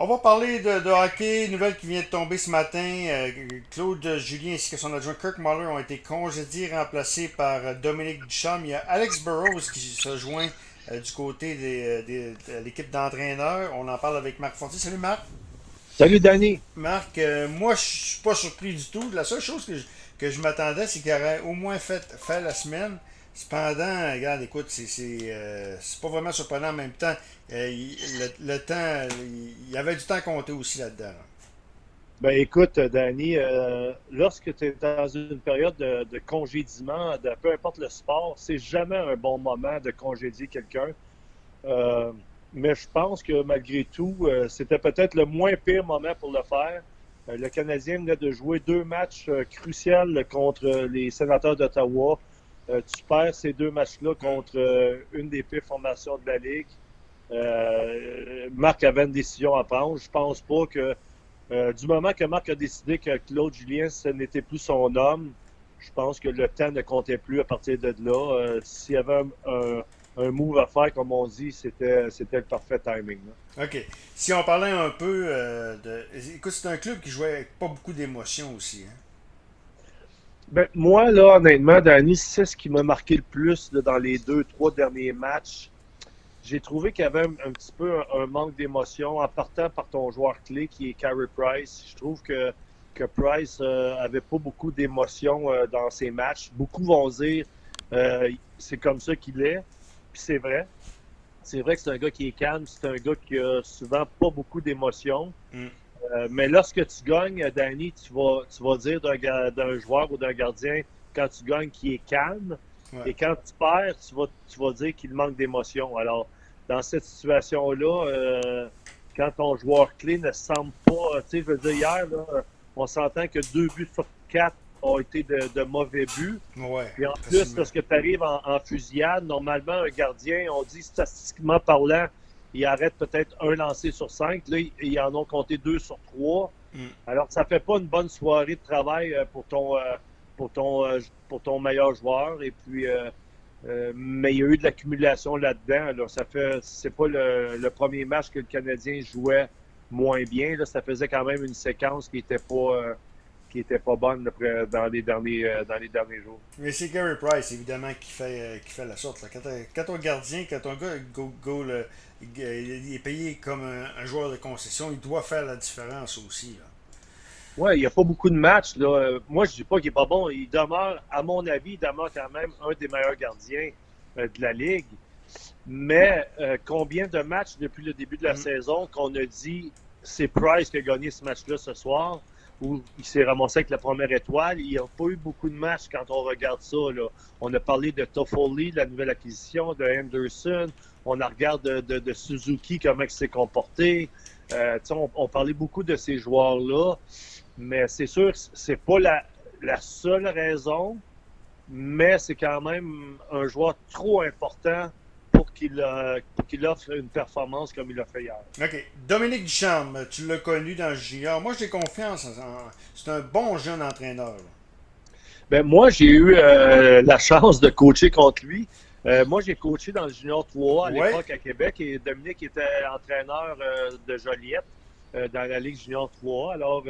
On va parler de, hockey, nouvelle qui vient de tomber ce matin. Euh, Claude Julien ainsi que son adjoint Kirk Muller ont été congédiés, remplacés par euh, Dominique Duchamp. Il y a Alex Burrows qui se joint euh, du côté de l'équipe d'entraîneurs. On en parle avec Marc Fonti. Salut Marc. Salut Danny. Marc, moi je suis pas surpris du tout. La seule chose que je, que je m'attendais, c'est qu'il aurait au moins fait, fait la semaine. Cependant, regarde, écoute, c'est euh, pas vraiment surprenant en même temps. Euh, le, temps, il y avait du temps à compter aussi là-dedans. Ben écoute, Danny, euh, lorsque tu es dans une période de, de congédiement, de, peu importe le sport, c'est jamais un bon moment de congédier quelqu'un. mais je pense que malgré tout, c'était peut-être le moins pire moment pour le faire. le Canadien venait de jouer deux matchs cruciaux contre les sénateurs d'Ottawa. Euh, tu perds ces deux matchs-là contre euh, une des pires formations de la Ligue. Euh, Marc avait une décision à prendre. Je pense pas que du moment que Marc a décidé que Claude Julien, ce n'était plus son homme, je pense que le temps ne comptait plus à partir de là. S'il y avait un, move à faire, comme on dit, c'était, c'était le parfait timing. OK. Si on parlait un peu de. Écoute, c'est un club qui jouait avec pas beaucoup d'émotions aussi. Hein? Ben, moi, là, honnêtement, Danny, c'est ce qui m'a marqué le plus dans les deux, trois derniers matchs. J'ai trouvé qu'il y avait un, petit peu un, manque d'émotion en partant par ton joueur clé qui est Carey Price. Je trouve que, que Price euh, avait pas beaucoup d'émotion euh, dans ses matchs. Beaucoup vont dire euh, c'est comme ça qu'il est. Puis c'est vrai. C'est vrai que c'est un gars qui est calme, c'est un gars qui a souvent pas beaucoup d'émotion. Mm. Euh, mais lorsque tu gagnes, Danny, tu vas, tu vas dire d'un joueur ou d'un gardien, quand tu gagnes, qui est calme. Et quand tu perds, tu vas, tu vas dire qu'il manque d'émotion. Alors, dans cette situation-là, euh, quand ton joueur clé ne semble pas, tu sais, je veux dire, hier, on s'entend que deux buts sur quatre ont été de, mauvais buts. Et en plus, lorsque tu arrives en, en, fusillade, normalement, un gardien, on dit statistiquement parlant, ils arrêtent peut-être un lancé sur cinq. Là, ils en ont compté deux sur trois. Mm. Alors, ça fait pas une bonne soirée de travail euh, pour ton, euh, pour ton, euh, pour ton meilleur joueur. Et puis, mais il y a eu de l'accumulation là-dedans. Alors, ça fait, c'est pas le, premier match que le Canadien jouait moins bien. Là, ça faisait quand même une séquence qui était pas qui était pas bonne dans les derniers dans les derniers jours. Mais c'est Gary Price évidemment qui fait qui fait la sorte. Quand, quand ton gardien, quand ton gars go, go le, il est payé comme un, joueur de concession. Il doit faire la différence aussi. Oui, il n'y a pas beaucoup de matchs. Là. Moi, je ne dis pas qu'il n'est pas bon. Il demeure, à mon avis, il demeure quand même un des meilleurs gardiens euh, de la Ligue. Mais euh, combien de matchs depuis le début de la mm. saison qu'on a dit c'est Price qui a gagné ce match-là ce soir, où il s'est ramassé avec la première étoile. Il n'y a pas eu beaucoup de matchs quand on regarde ça. Là. On a parlé de Toffoli, la nouvelle acquisition, de Anderson, on regarde de, Suzuki, comment il s'est comporté. Euh, on, parlait beaucoup de ces joueurs-là, mais c'est sûr c'est pas la, seule raison, mais c'est quand même un joueur trop important qu'il euh, offre une performance comme il l'a fait hier. OK. Dominique Duchamp, tu l'as connu dans le junior. Moi, j'ai confiance. C'est un bon jeune entraîneur. Ben, moi, j'ai eu euh, la chance de coacher contre lui. Euh, moi, j'ai coaché dans le Junior 3 à l'époque à Québec et Dominique était entraîneur de Joliette dans la Ligue Junior 3. Alors,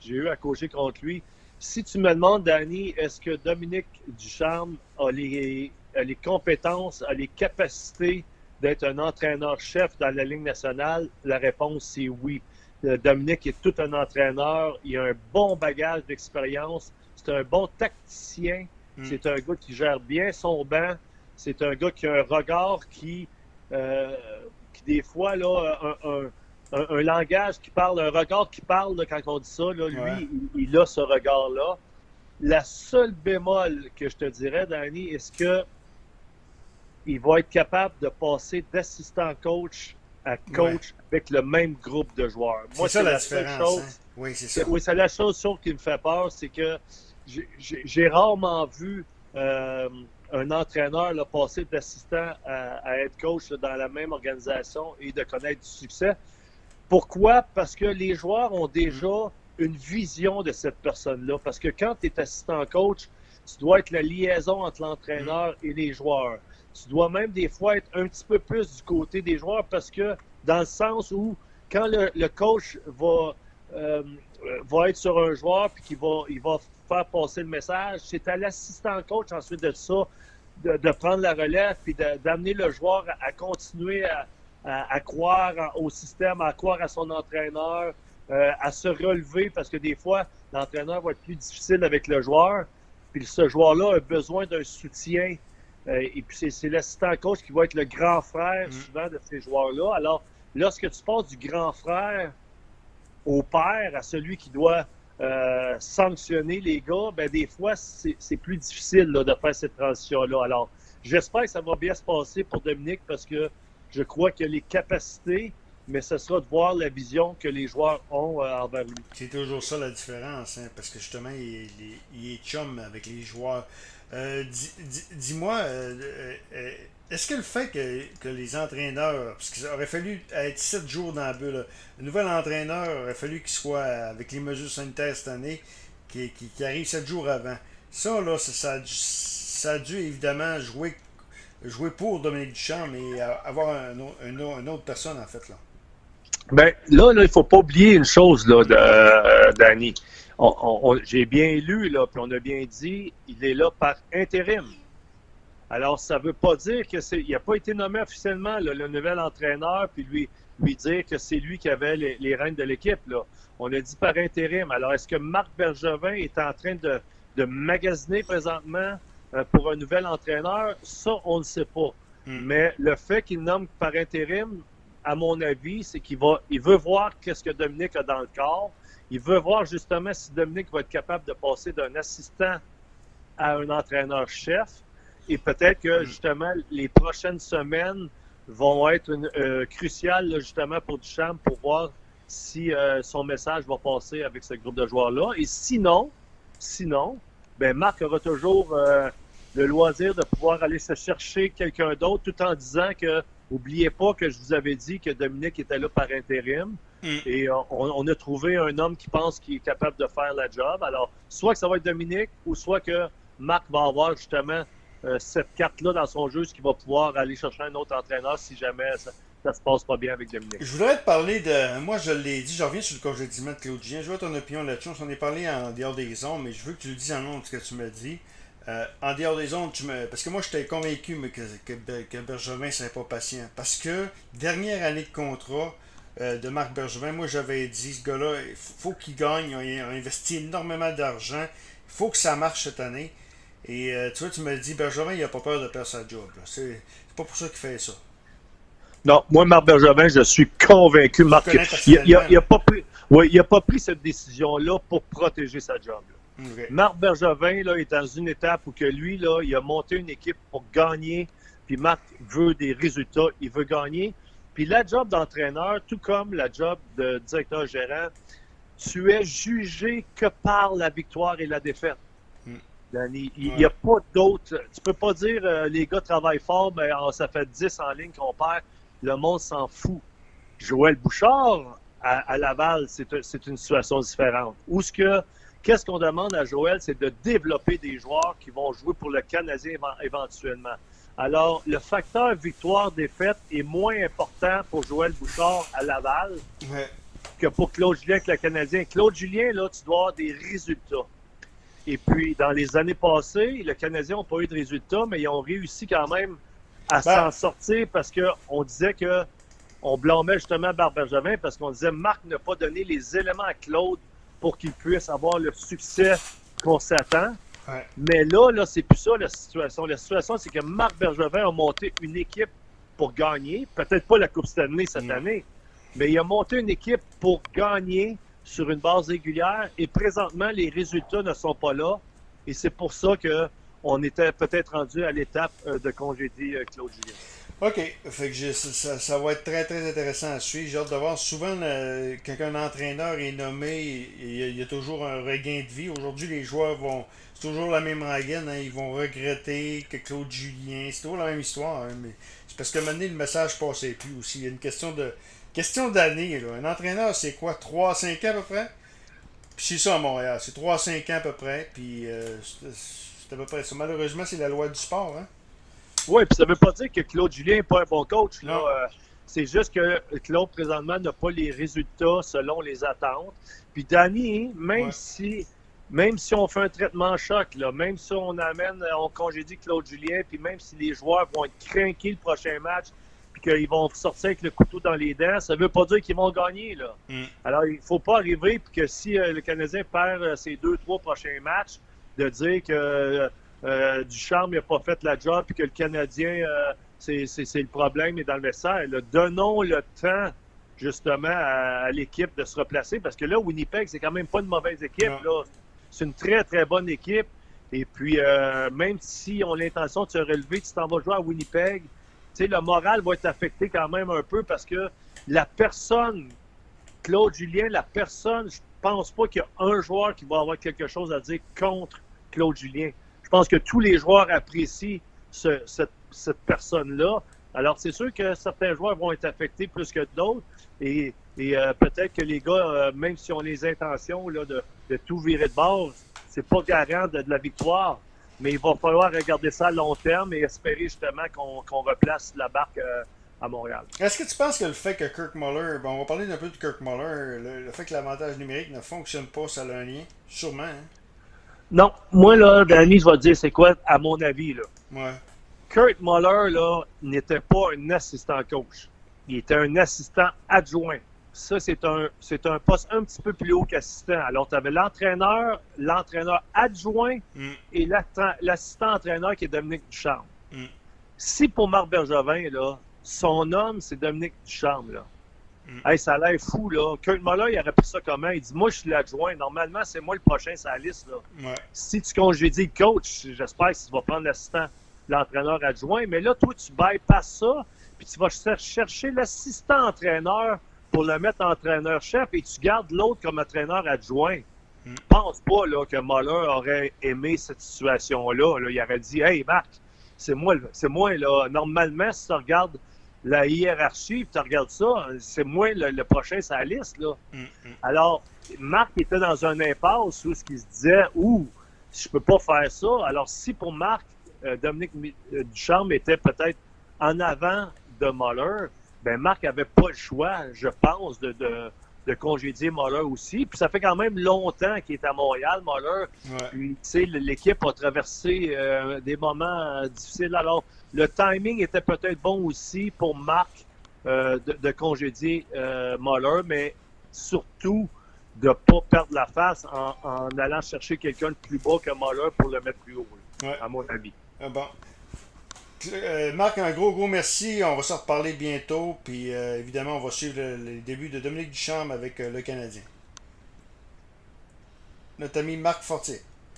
j'ai eu à coacher contre lui. Si tu me demandes, Danny, est-ce que Dominique Ducharme a les, a les compétences, a les capacités d'être un entraîneur-chef dans la Ligue nationale, la réponse c'est oui. Dominique est tout un entraîneur, il a un bon bagage d'expérience, c'est un bon tacticien, hmm. c'est un gars qui gère bien son banc, c'est un gars qui a un regard qui, euh, qui des fois, là, un, un, langage qui parle, un regard qui parle quand on dit ça, là, lui, il, a ce regard-là. La seule bémol que je te dirais, Danny, est-ce que il va être capable de passer d'assistant coach à coach avec le même groupe de joueurs. Moi, c'est la, seule chose. Hein? Oui, c'est ça. Oui, c'est la chose, qui me fait peur, c'est que j'ai rarement vu euh, un entraîneur là, passer d'assistant à, être coach dans la même organisation et de connaître du succès. Pourquoi? Parce que les joueurs ont déjà une vision de cette personne-là. Parce que quand tu es assistant coach, tu dois être la liaison entre l'entraîneur et les joueurs. Tu dois même des fois être un petit peu plus du côté des joueurs parce que dans le sens où quand le, coach va, euh, va être sur un joueur puis qu'il va, il va faire passer le message, c'est à l'assistant coach ensuite de ça de, prendre la relève puis d'amener le joueur à, continuer à, croire au système, à croire à son entraîneur, euh, à se relever parce que des fois, l'entraîneur va être plus difficile avec le joueur. Puis ce joueur-là a besoin d'un soutien. Euh, et puis c'est l'assistant coach qui va être le grand frère mm. souvent de ces joueurs-là. Alors, lorsque tu passes du grand frère au père, à celui qui doit euh, sanctionner les gars, ben des fois, c'est plus difficile de faire cette transition-là. Alors, j'espère que ça va bien se passer pour Dominique parce que je crois a les capacités, mais ce sera de voir la vision que les joueurs ont euh, envers lui. C'est toujours ça la différence, hein, parce que justement, il, est chum avec les joueurs. Euh, dis-moi, est-ce que le fait que, les entraîneurs, parce qu'il aurait fallu être sept jours dans la bulle, le nouvel entraîneur aurait fallu qu'il soit avec les mesures sanitaires cette année, qui, arrive sept jours avant. Ça, là, ça, ça, a dû évidemment jouer, jouer pour Dominique Duchamp, mais avoir un, une autre personne, en fait. Là. Ben, là, il ne faut pas oublier une chose, là, de, Danny. J'ai bien lu, là, puis on a bien dit, il est là par intérim. Alors, ça ne veut pas dire qu'il n'a pas été nommé officiellement le nouvel entraîneur, puis lui, lui dire que c'est lui qui avait les, rênes de l'équipe. On a dit par intérim. Alors, est-ce que Marc Bergevin est en train de, magasiner présentement euh, pour un nouvel entraîneur? Ça, on ne sait pas. Hmm. Mais le fait qu'il nomme par intérim, à mon avis, c'est qu'il va, il veut voir qu'est-ce que Dominique a dans le corps. Il veut voir justement si Dominique va être capable de passer d'un assistant à un entraîneur-chef. Et peut-être que mm. justement, les prochaines semaines vont être euh, cruciales justement pour Duchamp pour voir si euh, son message va passer avec ce groupe de joueurs-là. Et sinon, sinon, ben Marc aura toujours euh, le loisir de pouvoir aller se chercher quelqu'un d'autre tout en disant que Oubliez pas que je vous avais dit que Dominique était là par intérim. Mm. Et on, a trouvé un homme qui pense qu'il est capable de faire la job. Alors, soit que ça va être Dominique, ou soit que Marc va avoir justement euh, cette carte-là dans son jeu, ce qui va pouvoir aller chercher un autre entraîneur si jamais ça, ne se passe pas bien avec Dominique. Je voudrais te parler de. Moi, je l'ai dit, je reviens sur le congédiement de Claudien. Je veux ton opinion là-dessus. On s'en est parlé en dehors des ondes, mais je veux que tu le dises en nom de ce que tu m'as dit. Euh, en dehors des ondes, tu me... parce que moi, j'étais convaincu mais que, que, Bergevin ne serait pas patient. Parce que, dernière année de contrat euh, de Marc Bergevin, moi, j'avais dit, ce gars-là, il faut qu'il gagne. Il a investi énormément d'argent. Il faut que ça marche cette année. Et euh, tu vois, tu me dis, Bergevin, il n'a pas peur de perdre sa job. C'est pas pour ça qu'il fait ça. Non, moi, Marc Bergevin, je suis convaincu, Marc, il n'a pas, pris, pas pris cette décision-là pour protéger sa job. Marc Bergevin là, est dans une étape où que lui, là, il a monté une équipe pour gagner. Puis Marc veut des résultats, il veut gagner. Puis la job d'entraîneur, tout comme la job de directeur gérant, tu es jugé que par la victoire et la défaite. Hmm. Il n'y a pas d'autre. Tu peux pas dire euh, les gars travaillent fort, mais oh, ça fait 10 en ligne qu'on perd. Le monde s'en fout. Joël Bouchard à, Laval, c'est une situation différente. Où ce que Qu'est-ce qu'on demande à Joël, c'est de développer des joueurs qui vont jouer pour le Canadien éventuellement. Alors, le facteur victoire-défaite est moins important pour Joël Bouchard à Laval que pour Claude Julien avec le Canadien. Claude Julien, là, tu dois avoir des résultats. Et puis, dans les années passées, le Canadien n'a pas eu de résultats, mais ils ont réussi quand même à ben. s'en sortir parce qu'on disait que on blâmait justement Barbergevin parce qu'on disait Marc n'a pas donné les éléments à Claude pour qu'il puisse avoir le succès qu'on s'attend. Mais là, là, c'est plus ça la situation. La situation, c'est que Marc Bergevin a monté une équipe pour gagner. Peut-être pas la Coupe Stanley cette année, mais il a monté une équipe pour gagner sur une base régulière. Et présentement, les résultats ne sont pas là. Et c'est pour ça qu'on était peut-être rendu à l'étape euh, de congédier euh, Claude Julien. OK. Fait que ça, ça, va être très, très intéressant à suivre. J'ai hâte de voir. Souvent, quand un entraîneur est nommé, il y, a, toujours un regain de vie. Aujourd'hui, les joueurs vont. C'est toujours la même rengaine. Hein. Ils vont regretter que Claude Julien. C'est toujours la même histoire. Hein, mais c'est parce que maintenant, le message passait plus aussi. Il y a une question de. Question d'année. Un entraîneur, c'est quoi? 3-5 ans à peu près? Puis c'est ça à Montréal. C'est 3-5 ans à peu près. Puis euh, c'est à peu près ça. Malheureusement, c'est la loi du sport. Hein oui, puis ça veut pas dire que Claude Julien n'est pas un bon coach. Là. Euh, C'est juste que Claude, présentement, n'a pas les résultats selon les attentes. Puis Danny, même si même si on fait un traitement choc, là, même si on amène, on congédie Claude Julien, puis même si les joueurs vont être craqués le prochain match, puis qu'ils vont sortir avec le couteau dans les dents, ça ne veut pas dire qu'ils vont gagner. Là. Mm. Alors, il ne faut pas arriver, puis que si euh, le Canadien perd euh, ses deux, trois prochains matchs, de dire que euh, Ducharme n'a pas fait la job, puis que le Canadien, c'est le problème, est dans le message. Donnons le temps justement à, l'équipe de se replacer, parce que là, Winnipeg, c'est quand même pas une mauvaise équipe. C'est une très, très bonne équipe. Et puis, euh, même si on a l'intention de se relever, tu t'en vas jouer à Winnipeg, tu sais, le moral va être affecté quand même un peu parce que la personne, Claude Julien, la personne, je pense pas qu'il y a un joueur qui va avoir quelque chose à dire contre Claude Julien. Je pense que tous les joueurs apprécient cette, personne-là. Alors, c'est sûr que certains joueurs vont être affectés plus que d'autres. Et, euh, peut-être que les gars, euh, même si on les intentions là, de, tout virer de base. C'est pas garant de, la victoire, mais il va falloir regarder ça à long terme et espérer justement qu'on replace la barque euh, à Montréal. Est-ce que tu penses que le fait que Kirk Muller, bon, on va parler un peu de Kirk Muller, le, fait que l'avantage numérique ne fonctionne pas, ça a lien? Sûrement. Hein? Non, moi là, Danny, je vais te dire c'est quoi, à mon avis là. Ouais. Kurt Muller là n'était pas un assistant coach, il était un assistant adjoint ça, c'est un, c'est un poste un petit peu plus haut qu'assistant. Alors, tu avais l'entraîneur, l'entraîneur adjoint mm. et l'assistant entraîneur qui est Dominique Ducharme. Mm. Si pour Marc Bergevin, là, son homme, c'est Dominique Ducharme, là. Mm. ça a l'air fou, là. Kurt Muller, il aurait pris ça comment? Il dit, moi, je suis l'adjoint. Normalement, c'est moi le prochain sur la liste, là. Si tu congédies le coach, j'espère que tu vas prendre l'assistant, l'entraîneur adjoint. Mais là, toi, tu bypasses ça, puis tu vas chercher l'assistant entraîneur pour le mettre entraîneur-chef et tu gardes l'autre comme entraîneur adjoint. Je hmm. pense pas là, que Muller aurait aimé cette situation-là. Il aurait dit Hey Marc, c'est moi, c'est moi là. Normalement, si tu regardes la hiérarchie, tu regardes ça, c'est moi le, prochain sur la liste. Là. Hmm, hmm. Alors, Marc était dans un impasse où ce qu'il se disait Ouh, je peux pas faire ça. Alors, si pour Marc, euh, Dominique euh, Ducharme était peut-être en avant de Muller, ben Marc n'avait pas le choix, je pense, de, de, congédier Moller aussi. Puis ça fait quand même longtemps qu'il est à Montréal, Moller. tu sais, l'équipe a traversé euh, des moments euh, difficiles. Alors, le timing était peut-être bon aussi pour Marc euh, de, congédier Moller, mais surtout de ne pas perdre la face en, allant chercher quelqu'un de plus bas que Moller pour le mettre plus haut, à mon avis. Ah bon. Euh, Marc, un gros, gros merci. On va se reparler bientôt. Puis euh, évidemment, on va suivre les débuts de Dominique Duchamp avec euh, le Canadien. Notre ami Marc Fortier.